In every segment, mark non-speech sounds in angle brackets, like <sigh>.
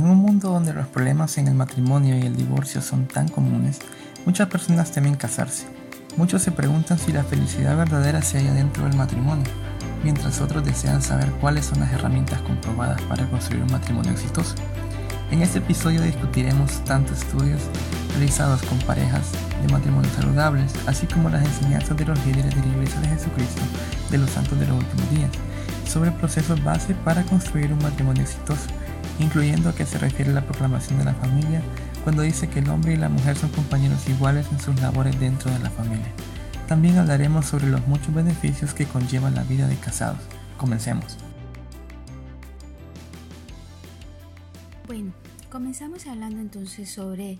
En un mundo donde los problemas en el matrimonio y el divorcio son tan comunes, muchas personas temen casarse. Muchos se preguntan si la felicidad verdadera se halla dentro del matrimonio, mientras otros desean saber cuáles son las herramientas comprobadas para construir un matrimonio exitoso. En este episodio discutiremos tanto estudios realizados con parejas de matrimonios saludables, así como las enseñanzas de los líderes de la Iglesia de Jesucristo de los Santos de los Últimos Días, sobre procesos base para construir un matrimonio exitoso, incluyendo a qué se refiere la proclamación de la familia cuando dice que el hombre y la mujer son compañeros iguales en sus labores dentro de la familia. También hablaremos sobre los muchos beneficios que conlleva la vida de casados. Comencemos. Bueno, comenzamos hablando entonces sobre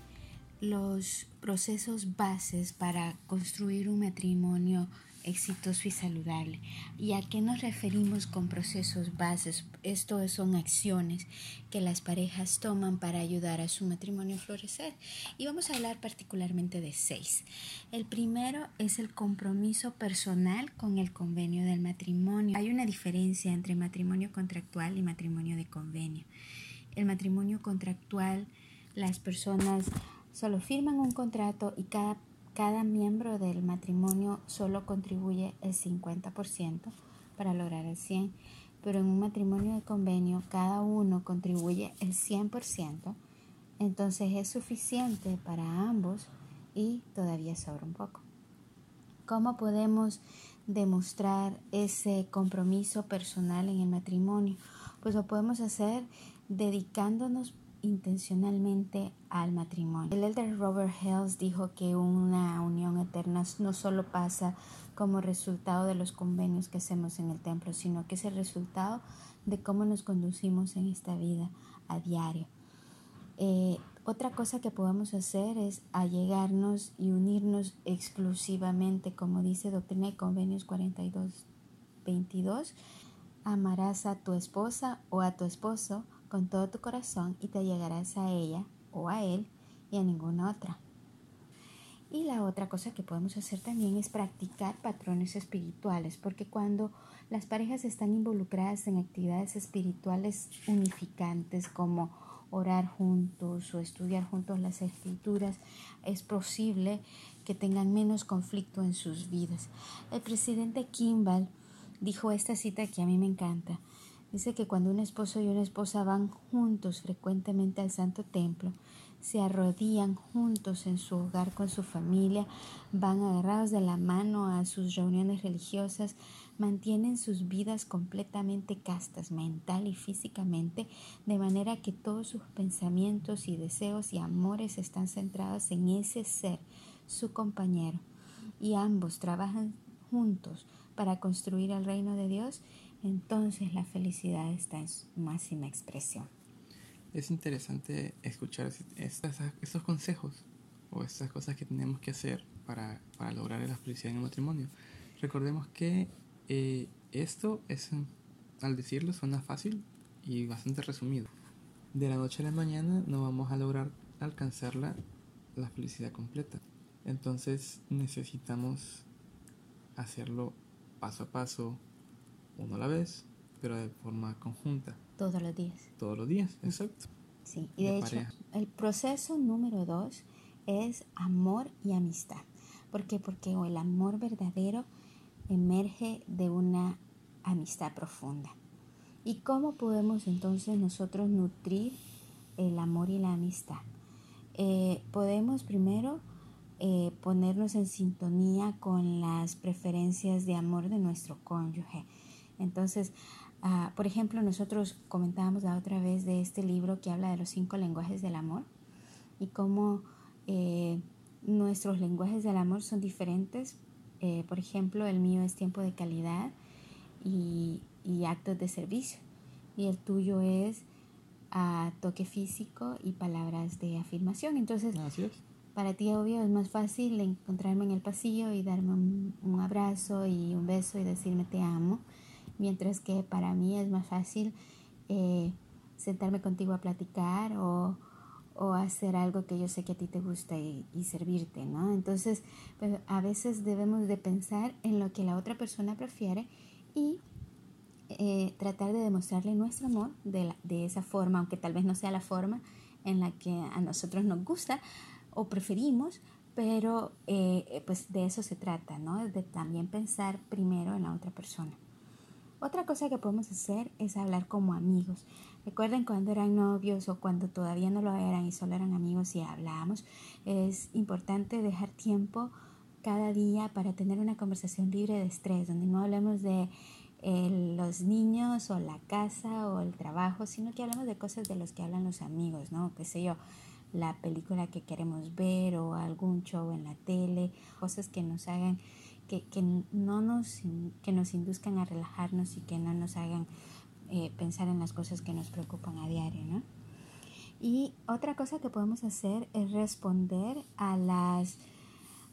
los procesos bases para construir un matrimonio exitoso y saludable. ¿Y a qué nos referimos con procesos bases? Esto son acciones que las parejas toman para ayudar a su matrimonio a florecer. Y vamos a hablar particularmente de seis. El primero es el compromiso personal con el convenio del matrimonio. Hay una diferencia entre matrimonio contractual y matrimonio de convenio. El matrimonio contractual, las personas solo firman un contrato y cada cada miembro del matrimonio solo contribuye el 50% para lograr el 100%, pero en un matrimonio de convenio cada uno contribuye el 100%, entonces es suficiente para ambos y todavía sobra un poco. ¿Cómo podemos demostrar ese compromiso personal en el matrimonio? Pues lo podemos hacer dedicándonos intencionalmente al matrimonio. El elder Robert Hales dijo que una unión eterna no solo pasa como resultado de los convenios que hacemos en el templo, sino que es el resultado de cómo nos conducimos en esta vida a diario. Eh, otra cosa que podemos hacer es allegarnos y unirnos exclusivamente, como dice Doctrina y Convenios 42, 22. Amarás a tu esposa o a tu esposo con todo tu corazón y te llegarás a ella o a él y a ninguna otra. Y la otra cosa que podemos hacer también es practicar patrones espirituales, porque cuando las parejas están involucradas en actividades espirituales unificantes como orar juntos o estudiar juntos las escrituras, es posible que tengan menos conflicto en sus vidas. El presidente Kimball dijo esta cita que a mí me encanta. Dice que cuando un esposo y una esposa van juntos frecuentemente al Santo Templo, se arrodillan juntos en su hogar con su familia, van agarrados de la mano a sus reuniones religiosas, mantienen sus vidas completamente castas mental y físicamente, de manera que todos sus pensamientos y deseos y amores están centrados en ese ser, su compañero, y ambos trabajan juntos para construir el reino de Dios entonces la felicidad está en su máxima expresión. Es interesante escuchar estos consejos o estas cosas que tenemos que hacer para, lograr la felicidad en el matrimonio. Recordemos que eh, esto es, al decirlo, suena fácil y bastante resumido. De la noche a la mañana no vamos a lograr alcanzar la, la felicidad completa. Entonces necesitamos hacerlo paso a paso, uno a la vez, pero de forma conjunta. Todos los días. Todos los días, exacto. Sí, y de, hecho, el proceso número dos es amor y amistad. ¿Por qué? Porque el amor verdadero emerge de una amistad profunda. ¿Y cómo podemos entonces nosotros nutrir el amor y la amistad? Eh, podemos primero eh, ponernos en sintonía con las preferencias de amor de nuestro cónyuge. Entonces, ah, por ejemplo, nosotros comentábamos la otra vez de este libro que habla de los cinco lenguajes del amor y cómo eh, nuestros lenguajes del amor son diferentes. Eh, por ejemplo, el mío es tiempo de calidad y, actos de servicio y el tuyo es a toque físico y palabras de afirmación. Entonces, para ti, obvio, es más fácil encontrarme en el pasillo y darme un, abrazo y un beso y decirme te amo mientras que para mí es más fácil eh, sentarme contigo a platicar o, hacer algo que yo sé que a ti te gusta y, servirte, ¿no? Entonces, pues, a veces debemos de pensar en lo que la otra persona prefiere y eh, tratar de demostrarle nuestro amor de, de esa forma, aunque tal vez no sea la forma en la que a nosotros nos gusta o preferimos, pero eh, pues de eso se trata, ¿no? De también pensar primero en la otra persona. Otra cosa que podemos hacer es hablar como amigos. Recuerden cuando eran novios o cuando todavía no lo eran y solo eran amigos y hablábamos. Es importante dejar tiempo cada día para tener una conversación libre de estrés, donde no hablemos de eh, los niños o la casa o el trabajo, sino que hablemos de cosas de los que hablan los amigos, ¿no? Qué sé yo, la película que queremos ver o algún show en la tele, cosas que nos hagan, que, que no nos, que nos induzcan a relajarnos y que no nos hagan eh, pensar en las cosas que nos preocupan a diario, ¿no? Y otra cosa que podemos hacer es responder a las,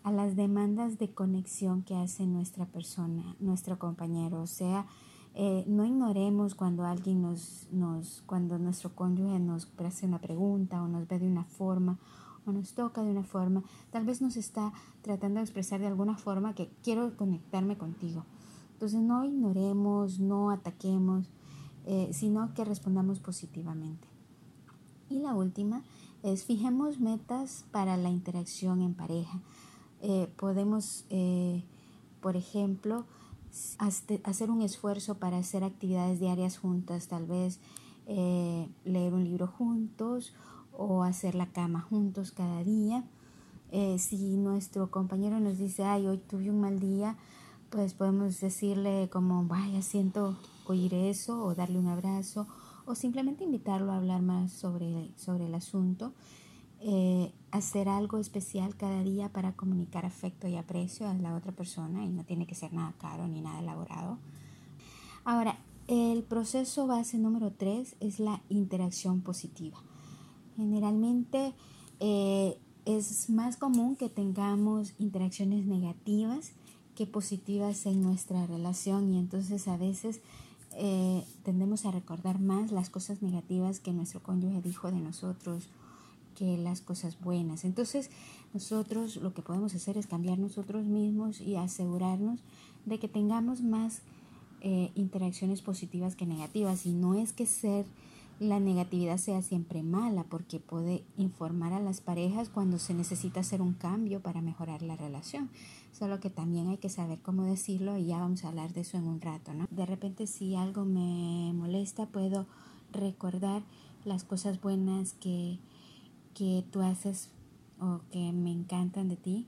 a las demandas de conexión que hace nuestra persona, nuestro compañero. O sea, eh, no ignoremos cuando alguien nos, nos, cuando nuestro cónyuge nos hace una pregunta o nos ve de una forma nos toca de una forma. Tal vez nos está tratando de expresar de alguna forma que quiero conectarme contigo. Entonces no ignoremos, no ataquemos, eh, sino que respondamos positivamente. Y la última es fijemos metas para la interacción en pareja. Eh, podemos, por ejemplo, hacer un esfuerzo para hacer actividades diarias juntas, tal vez eh, leer un libro juntos o hacer la cama juntos cada día. Eh, si nuestro compañero nos dice, ay, hoy tuve un mal día, pues podemos decirle como, vaya, siento oír eso o darle un abrazo o simplemente invitarlo a hablar más sobre, sobre el asunto. Eh, hacer algo especial cada día para comunicar afecto y aprecio a la otra persona y no tiene que ser nada caro ni nada elaborado. Ahora, el proceso base número 3 es la interacción positiva. Generalmente eh, es más común que tengamos interacciones negativas que positivas en nuestra relación y entonces a veces eh, tendemos a recordar más las cosas negativas que nuestro cónyuge dijo de nosotros que las cosas buenas. Entonces nosotros lo que podemos hacer es cambiar nosotros mismos y asegurarnos de que tengamos más eh, interacciones positivas que negativas. Y no es que ser la negatividad sea siempre mala, porque puede informar a las parejas cuando se necesita hacer un cambio para mejorar la relación. Solo que también hay que saber cómo decirlo y ya vamos a hablar de eso en un rato, ¿no? De repente si algo me molesta, puedo recordar las cosas buenas que que tú haces o que me encantan de ti.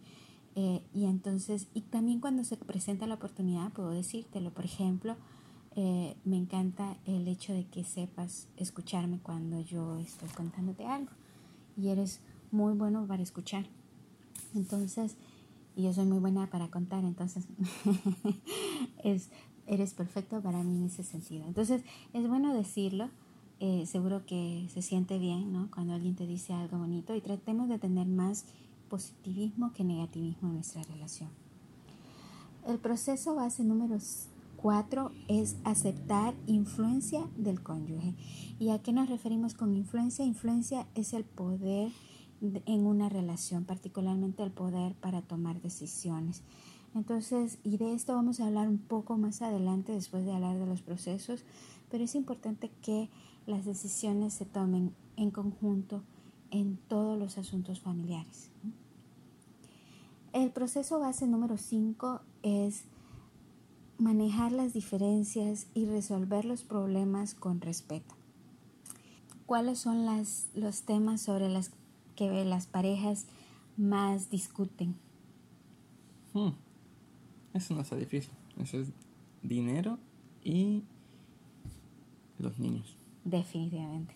Eh, y entonces, y también cuando se presenta la oportunidad, puedo decírtelo. Por ejemplo, eh, me encanta el hecho de que sepas escucharme cuando yo estoy contándote algo. Y eres muy bueno para escuchar. Entonces, y yo soy muy buena para contar, entonces <laughs> es, eres perfecto para mí en ese sentido. Entonces, es bueno decirlo eh, seguro que se siente bien ¿no? cuando alguien te dice algo bonito y tratemos de tener más positivismo que negativismo en nuestra relación. El proceso base número 4 es aceptar influencia del cónyuge. ¿Y a qué nos referimos con influencia? Influencia es el poder en una relación, particularmente el poder para tomar decisiones. Entonces, y de esto vamos a hablar un poco más adelante después de hablar de los procesos, pero es importante que las decisiones se tomen en conjunto en todos los asuntos familiares. El proceso base número 5 es manejar las diferencias y resolver los problemas con respeto. ¿Cuáles son las, los temas sobre los que las parejas más discuten? Hmm. Eso no está difícil. Eso es dinero y los niños. Definitivamente.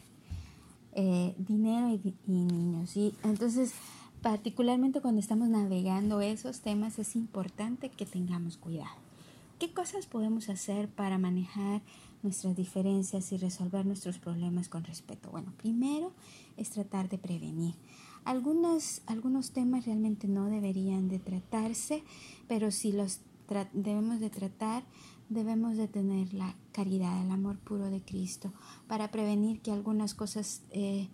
Eh, dinero y, niños. Y entonces, particularmente cuando estamos navegando esos temas, es importante que tengamos cuidado. ¿Qué cosas podemos hacer para manejar nuestras diferencias y resolver nuestros problemas con respeto? Bueno, primero es tratar de prevenir. Algunos, algunos temas realmente no deberían de tratarse, pero si los debemos de tratar, debemos de tener la caridad, el amor puro de Cristo, para prevenir que algunas cosas eh,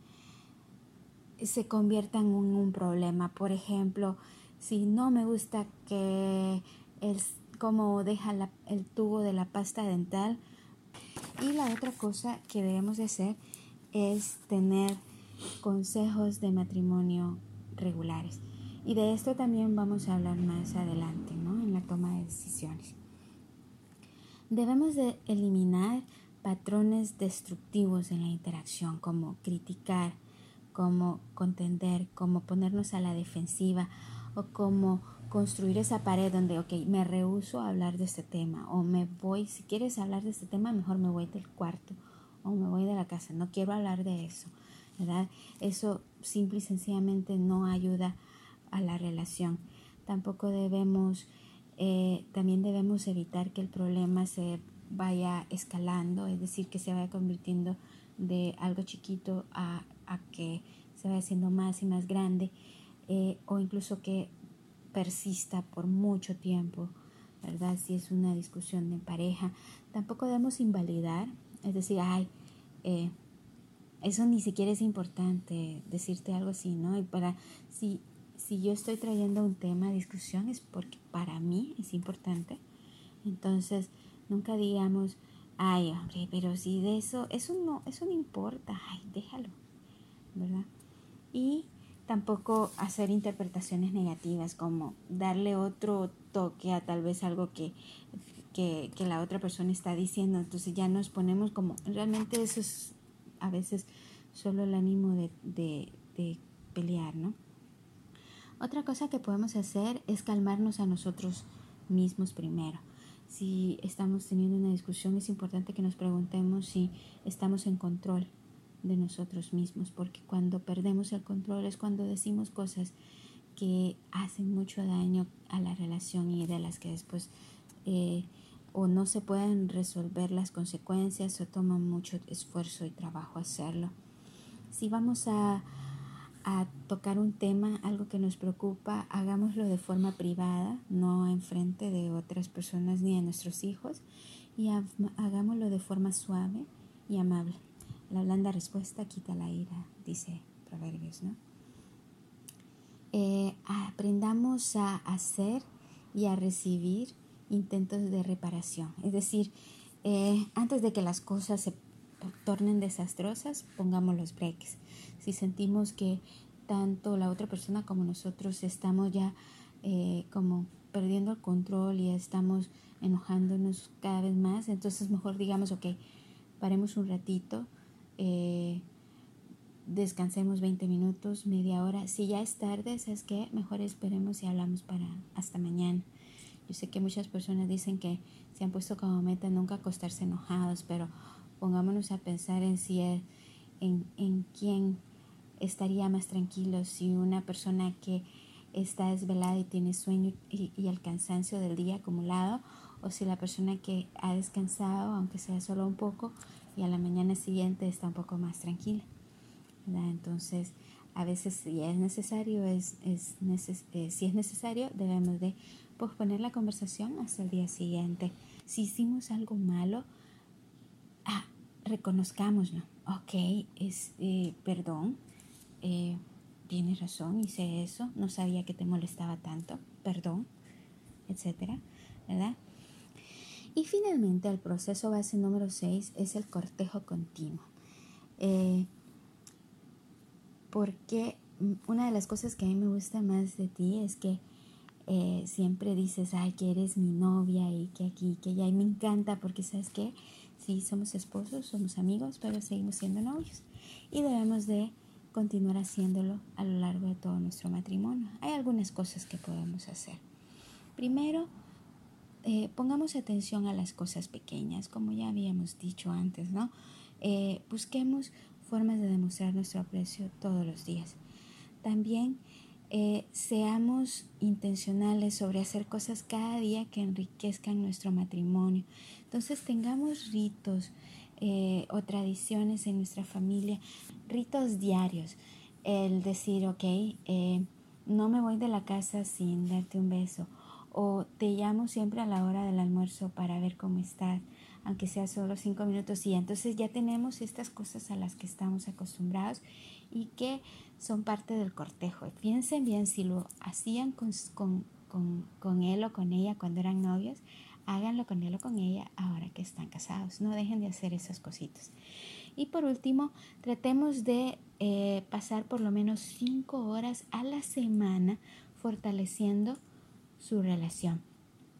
se conviertan en un problema. Por ejemplo, si no me gusta que el, como deja el tubo de la pasta dental, Y la otra cosa que debemos de hacer es tener consejos de matrimonio regulares. Y de esto también vamos a hablar más adelante, ¿no? En la toma de decisiones. Debemos de eliminar patrones destructivos en la interacción, como criticar, como contender, como ponernos a la defensiva o como construir esa pared donde, ok, me rehuso a hablar de este tema o me voy, si quieres hablar de este tema, mejor me voy del cuarto o me voy de la casa, no quiero hablar de eso, ¿verdad? Eso simple y sencillamente no ayuda a la relación. Tampoco debemos, eh, también debemos evitar que el problema se vaya escalando, es decir, que se vaya convirtiendo de algo chiquito a, a que se vaya haciendo más y más grande, eh, o incluso que persista por mucho tiempo, ¿verdad? Si es una discusión de pareja, tampoco debemos invalidar, es decir, ay, eh, eso ni siquiera es importante decirte algo así, ¿no? Y para, si, si yo estoy trayendo un tema de discusión es porque para mí es importante, entonces nunca digamos, ay, hombre, pero si de eso, eso no, eso no importa, ay, déjalo, ¿verdad? Y tampoco hacer interpretaciones negativas, como darle otro toque a tal vez algo que, que, la otra persona está diciendo. Entonces ya nos ponemos como, realmente eso es a veces solo el ánimo de, de pelear, ¿no? Otra cosa que podemos hacer es calmarnos a nosotros mismos primero si estamos teniendo una discusión, es importante que nos preguntemos si estamos en control de nosotros mismos, porque cuando perdemos el control es cuando decimos cosas que hacen mucho daño a la relación y de las que después eh, o no se pueden resolver las consecuencias o toma mucho esfuerzo y trabajo hacerlo. Si vamos a a tocar un tema, algo que nos preocupa, hagámoslo de forma privada, no enfrente de otras personas ni de nuestros hijos, y hagámoslo de forma suave y amable. La blanda respuesta quita la ira, dice Proverbios, ¿no? Eh, aprendamos a hacer y a recibir intentos de reparación. Es decir, eh, antes de que las cosas se tornen desastrosas, pongamos los breaks si sentimos que tanto la otra persona como nosotros estamos ya eh, como perdiendo el control y estamos enojándonos cada vez más, entonces mejor digamos, ok, paremos un ratito, eh, descansemos 20 minutos, media hora. Si ya es tarde, ¿sabes qué? Mejor esperemos y hablamos para hasta mañana. Yo sé que muchas personas dicen que se han puesto como meta nunca acostarse enojados, pero pongámonos a pensar en si es, en, en quién estaría más tranquilo si una persona que está desvelada y tiene sueño y, el cansancio del día acumulado o si la persona que ha descansado, aunque sea solo un poco, y a la mañana siguiente está un poco más tranquila. Entonces, a veces si es necesario, es, es eh, si es necesario, debemos de posponer la conversación hasta el día siguiente. Si hicimos algo malo, ah, reconozcámoslo. Ok, es, eh, perdón, eh, tienes razón, hice eso, no sabía que te molestaba tanto, perdón, etcétera, ¿verdad? Y finalmente el proceso base número 6 es el cortejo continuo. Eh, porque una de las cosas que a mí me gusta más de ti es que eh, siempre dices, ay, que eres mi novia y que aquí, que allá, y me encanta porque sabes que sí, somos esposos, somos amigos, pero seguimos siendo novios. Y debemos de continuar haciéndolo a lo largo de todo nuestro matrimonio. Hay algunas cosas que podemos hacer. Primero, eh, pongamos atención a las cosas pequeñas, como ya habíamos dicho antes, ¿no? Eh, busquemos formas de demostrar nuestro aprecio todos los días. También eh, seamos intencionales sobre hacer cosas cada día que enriquezcan nuestro matrimonio. Entonces tengamos ritos, o tradiciones en nuestra familia, ritos diarios, el decir, ok, no me voy de la casa sin darte un beso, o te llamo siempre a la hora del almuerzo para ver cómo estás, aunque sea solo cinco minutos, y entonces ya tenemos estas cosas a las que estamos acostumbrados y que son parte del cortejo. Piensen bien si lo hacían con, con, con, con él o con ella cuando eran novios, háganlo con él o con ella ahora que están casados. No dejen de hacer esas cositas. Y por último, tratemos de eh, pasar por lo menos cinco horas a la semana fortaleciendo su relación.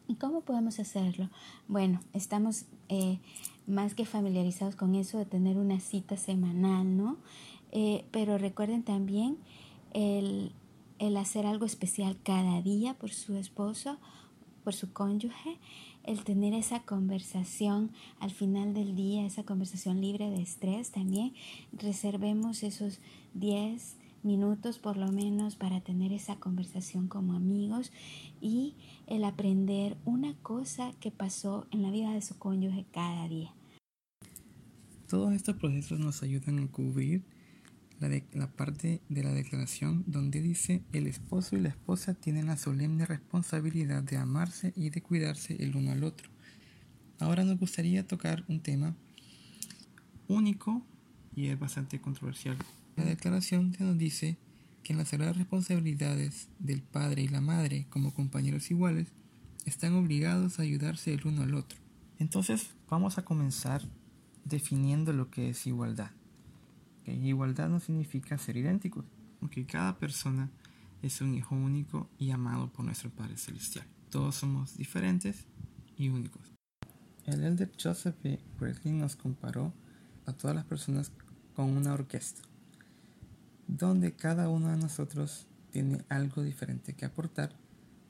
¿Y cómo podemos hacerlo? Bueno, estamos eh, más que familiarizados con eso de tener una cita semanal, ¿no? Eh, pero recuerden también el, el hacer algo especial cada día por su esposo, por su cónyuge, el tener esa conversación al final del día, esa conversación libre de estrés también. Reservemos esos 10 minutos por lo menos para tener esa conversación como amigos y el aprender una cosa que pasó en la vida de su cónyuge cada día. Todos estos procesos nos ayudan a cubrir la, la, parte de la declaración donde dice el esposo y la esposa tienen la solemne responsabilidad de amarse y de cuidarse el uno al otro. Ahora nos gustaría tocar un tema único y es bastante controversial. La declaración nos dice que en las sagradas responsabilidades del padre y la madre como compañeros iguales están obligados a ayudarse el uno al otro. Entonces vamos a comenzar definiendo lo que es igualdad. Igualdad no significa ser idénticos, porque cada persona es un hijo único y amado por nuestro Padre Celestial. Todos somos diferentes y únicos. El elder Joseph B. Breslin nos comparó a todas las personas con una orquesta, donde cada uno de nosotros tiene algo diferente que aportar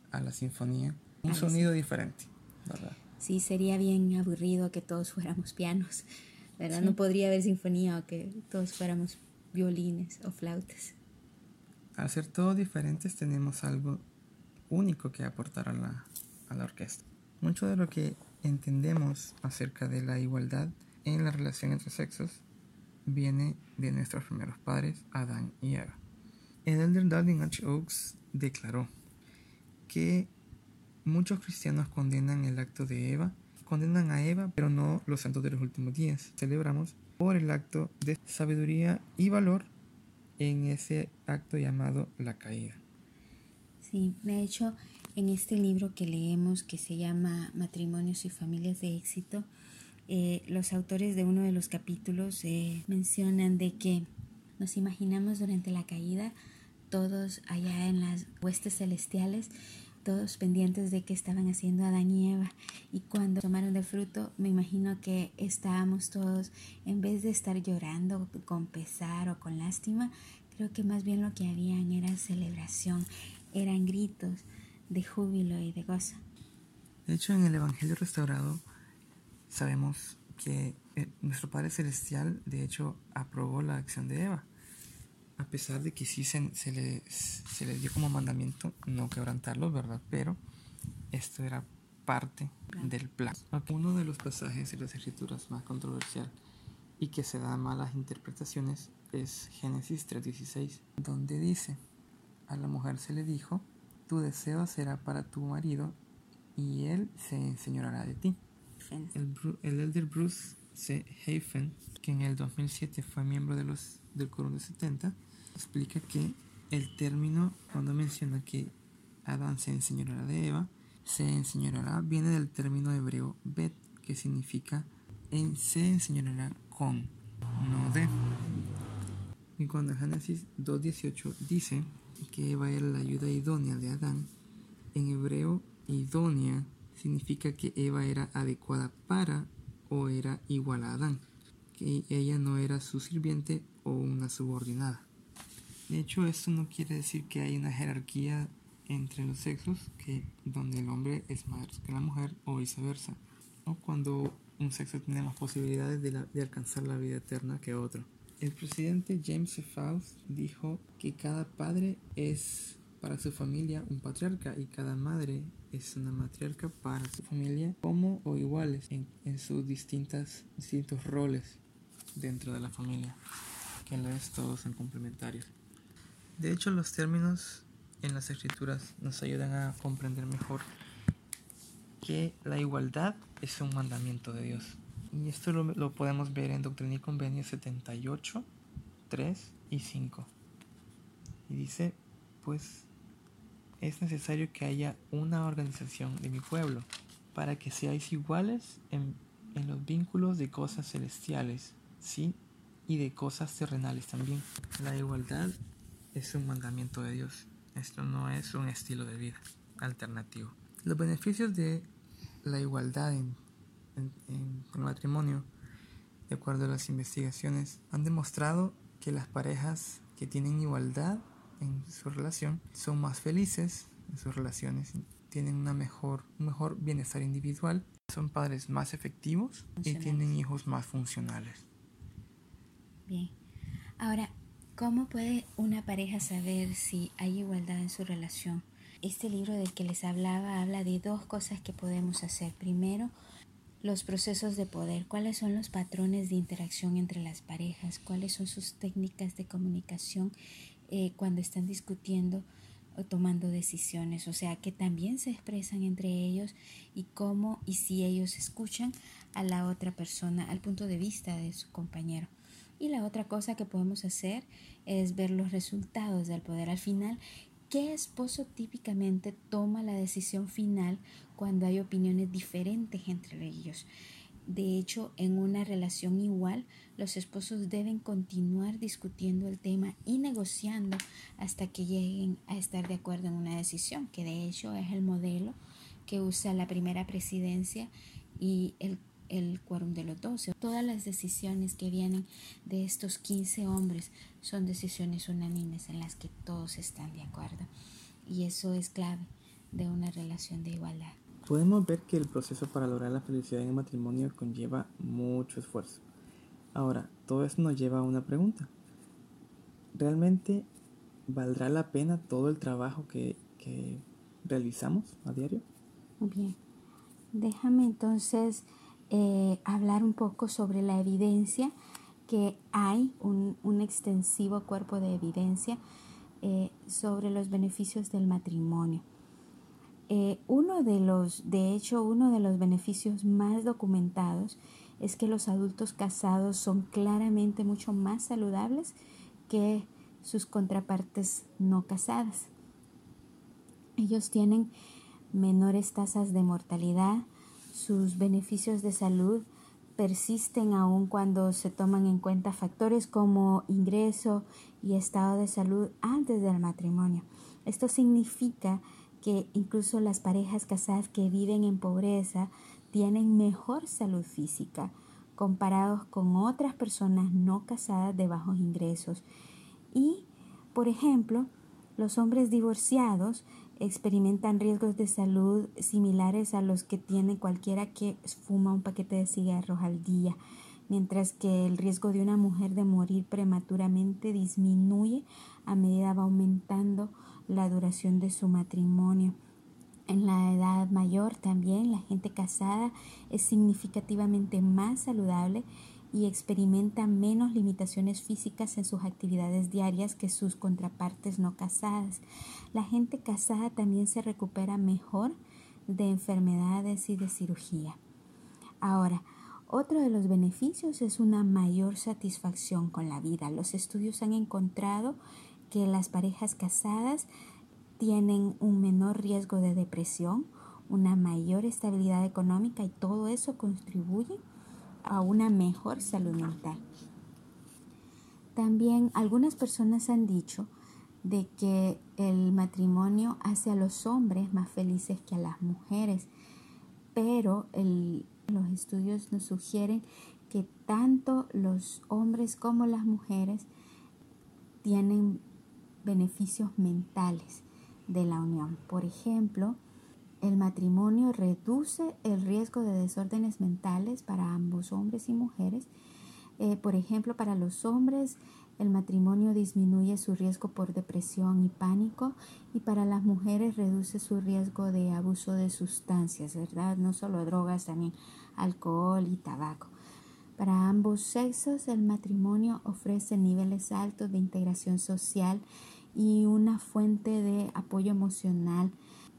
a la sinfonía, un sonido diferente, ¿verdad? Sí, sería bien aburrido que todos fuéramos pianos. No podría haber sinfonía o que todos fuéramos violines o flautas. Al ser todos diferentes tenemos algo único que aportar a la, a la orquesta. Mucho de lo que entendemos acerca de la igualdad en la relación entre sexos viene de nuestros primeros padres, Adán y Eva. El elder Darling H. Oaks declaró que muchos cristianos condenan el acto de Eva condenan a Eva, pero no los santos de los últimos días. Celebramos por el acto de sabiduría y valor en ese acto llamado la caída. Sí, de hecho, en este libro que leemos que se llama Matrimonios y Familias de Éxito, eh, los autores de uno de los capítulos eh, mencionan de que nos imaginamos durante la caída todos allá en las huestes celestiales todos pendientes de qué estaban haciendo Adán y Eva. Y cuando tomaron del fruto, me imagino que estábamos todos, en vez de estar llorando con pesar o con lástima, creo que más bien lo que habían era celebración, eran gritos de júbilo y de gozo. De hecho, en el Evangelio restaurado sabemos que eh, nuestro Padre Celestial, de hecho, aprobó la acción de Eva a pesar de que sí se, se, les, dio como mandamiento no quebrantarlos, ¿verdad? Pero esto era parte del plan. Uno de los pasajes de las escrituras más controversial y que se da malas interpretaciones es Génesis 3:16, donde dice, a la mujer se le dijo, tu deseo será para tu marido y él se enseñará de ti. El, el elder Bruce C. Hafen, que en el 2007 fue miembro de los, del coro de 70, explica que el término, cuando menciona que Adán se enseñará de Eva, se enseñará viene del término hebreo bet, que significa en, se enseñará con, no de. Y cuando Génesis 2.18 dice que Eva era la ayuda idónea de Adán, en hebreo idónea significa que Eva era adecuada para o era igual a Adán, que ella no era su sirviente o una subordinada. De hecho, esto no quiere decir que hay una jerarquía entre los sexos, que donde el hombre es más que la mujer o viceversa, o cuando un sexo tiene más posibilidades de, de alcanzar la vida eterna que otro. El presidente James. Faust dijo que cada padre es para su familia un patriarca y cada madre es una matriarca para su familia como o iguales en, en sus distintas, distintos roles dentro de la familia, que lo es todos son complementarios. De hecho, los términos en las escrituras nos ayudan a comprender mejor que la igualdad es un mandamiento de Dios. Y esto lo, podemos ver en Doctrina y Convenio 78, 3 y 5. Y dice, pues es necesario que haya una organización de mi pueblo, para que seáis iguales en, en los vínculos de cosas celestiales, ¿sí? Y de cosas terrenales también. La igualdad es un mandamiento de Dios. Esto no es un estilo de vida alternativo. Los beneficios de la igualdad en, el matrimonio, de acuerdo a las investigaciones, han demostrado que las parejas que tienen igualdad en su relación son más felices en sus relaciones, tienen una mejor, un mejor bienestar individual, son padres más efectivos y tienen hijos más funcionales. Bien. Ahora, ¿cómo puede una pareja saber si hay igualdad en su relación? Este libro del que les hablaba habla de dos cosas que podemos hacer. Primero, los procesos de poder, cuáles son los patrones de interacción entre las parejas, cuáles son sus técnicas de comunicación eh, cuando están discutiendo o tomando decisiones, o sea, que también se expresan entre ellos y cómo y si ellos escuchan a la otra persona, al punto de vista de su compañero. Y la otra cosa que podemos hacer es ver los resultados del poder. Al final, ¿Qué esposo típicamente toma la decisión final cuando hay opiniones diferentes entre ellos? De hecho, en una relación igual, los esposos deben continuar discutiendo el tema y negociando hasta que lleguen a estar de acuerdo en una decisión, que de hecho es el modelo que usa la primera presidencia y el el quórum de los doce. Todas las decisiones que vienen de estos 15 hombres son decisiones unánimes en las que todos están de acuerdo. Y eso es clave de una relación de igualdad. Podemos ver que el proceso para lograr la felicidad en el matrimonio conlleva mucho esfuerzo. Ahora, todo eso nos lleva a una pregunta. ¿Realmente valdrá la pena todo el trabajo que, realizamos a diario? Bien. Déjame entonces eh, hablar un poco sobre la evidencia, que hay un, un extensivo cuerpo de evidencia eh, sobre los beneficios del matrimonio. Eh, uno de los, de hecho, uno de los beneficios más documentados es que los adultos casados son claramente mucho más saludables que sus contrapartes no casadas. Ellos tienen menores tasas de mortalidad, sus beneficios de salud persisten aun cuando se toman en cuenta factores como ingreso y estado de salud antes del matrimonio. Esto significa que incluso las parejas casadas que viven en pobreza tienen mejor salud física comparados con otras personas no casadas de bajos ingresos. Y, por ejemplo, los hombres divorciados experimentan riesgos de salud similares a los que tiene cualquiera que fuma un paquete de cigarros al día, mientras que el riesgo de una mujer de morir prematuramente disminuye a medida va aumentando la duración de su matrimonio. En la edad mayor también la gente casada es significativamente más saludable y experimenta menos limitaciones físicas en sus actividades diarias que sus contrapartes no casadas. La gente casada también se recupera mejor de enfermedades y de cirugía. Ahora, otro de los beneficios es una mayor satisfacción con la vida. Los estudios han encontrado que las parejas casadas tienen un menor riesgo de depresión, una mayor estabilidad económica y todo eso contribuye a una mejor salud mental. También algunas personas han dicho de que el matrimonio hace a los hombres más felices que a las mujeres, pero los estudios nos sugieren que tanto los hombres como las mujeres tienen beneficios mentales de la unión. Por ejemplo, el matrimonio reduce el riesgo de desórdenes mentales para ambos hombres y mujeres. Eh, por ejemplo, para los hombres el matrimonio disminuye su riesgo por depresión y pánico y para las mujeres reduce su riesgo de abuso de sustancias, ¿verdad? No solo drogas, también alcohol y tabaco. Para ambos sexos el matrimonio ofrece niveles altos de integración social y una fuente de apoyo emocional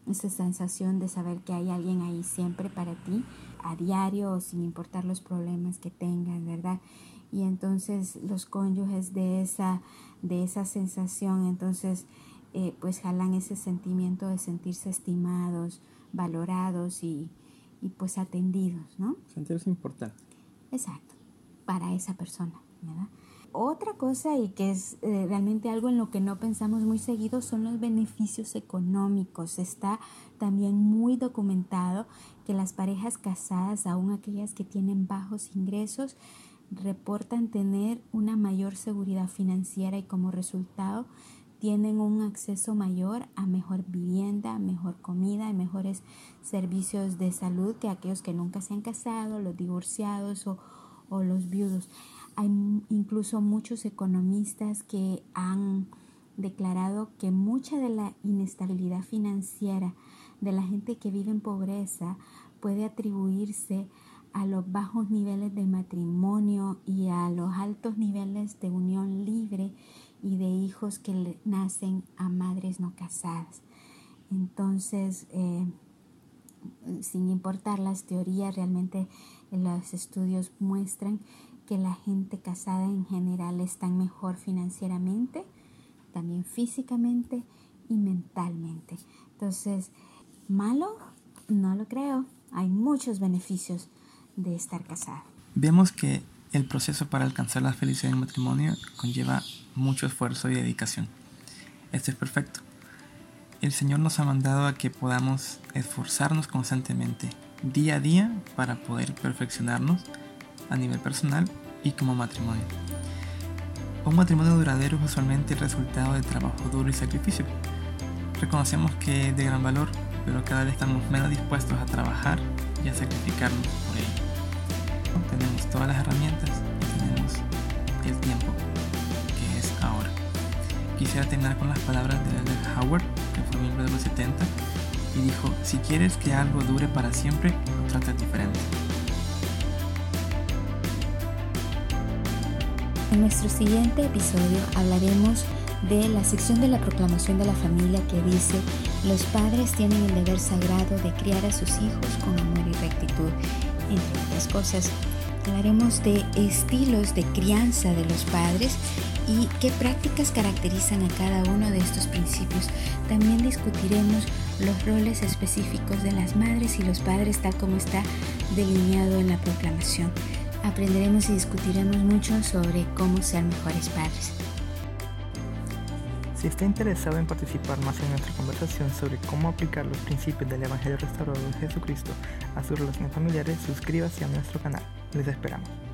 esa sensación de saber que hay alguien ahí siempre para ti, a diario sin importar los problemas que tengas, ¿verdad? Y entonces los cónyuges de esa, de esa sensación, entonces eh, pues jalan ese sentimiento de sentirse estimados, valorados y, y pues atendidos, ¿no? Sentirse importante. Exacto, para esa persona, ¿verdad? Otra cosa y que es eh, realmente algo en lo que no pensamos muy seguido son los beneficios económicos. Está también muy documentado que las parejas casadas, aún aquellas que tienen bajos ingresos, reportan tener una mayor seguridad financiera y como resultado tienen un acceso mayor a mejor vivienda, mejor comida y mejores servicios de salud que aquellos que nunca se han casado, los divorciados o, o los viudos. Hay incluso muchos economistas que han declarado que mucha de la inestabilidad financiera de la gente que vive en pobreza puede atribuirse a los bajos niveles de matrimonio y a los altos niveles de unión libre y de hijos que nacen a madres no casadas. Entonces, eh, sin importar las teorías, realmente los estudios muestran que la gente casada en general está mejor financieramente, también físicamente y mentalmente. Entonces, malo, no lo creo. Hay muchos beneficios de estar casado. Vemos que el proceso para alcanzar la felicidad en matrimonio conlleva mucho esfuerzo y dedicación. Esto es perfecto. El Señor nos ha mandado a que podamos esforzarnos constantemente, día a día, para poder perfeccionarnos a nivel personal y como matrimonio. Un matrimonio duradero es usualmente el resultado de trabajo duro y sacrificio. Reconocemos que es de gran valor, pero cada vez estamos menos dispuestos a trabajar y a sacrificarnos por ello. Tenemos todas las herramientas y tenemos el tiempo, que es ahora. Quisiera terminar con las palabras de Albert Howard, que fue miembro de los 70, y dijo, si quieres que algo dure para siempre, lo diferente. En nuestro siguiente episodio hablaremos de la sección de la proclamación de la familia que dice, los padres tienen el deber sagrado de criar a sus hijos con amor y rectitud, entre otras cosas. Hablaremos de estilos de crianza de los padres y qué prácticas caracterizan a cada uno de estos principios. También discutiremos los roles específicos de las madres y los padres tal como está delineado en la proclamación aprenderemos y discutiremos mucho sobre cómo ser mejores padres. Si está interesado en participar más en nuestra conversación sobre cómo aplicar los principios del Evangelio restaurado de Jesucristo a sus relaciones familiares, suscríbase a nuestro canal. Les esperamos.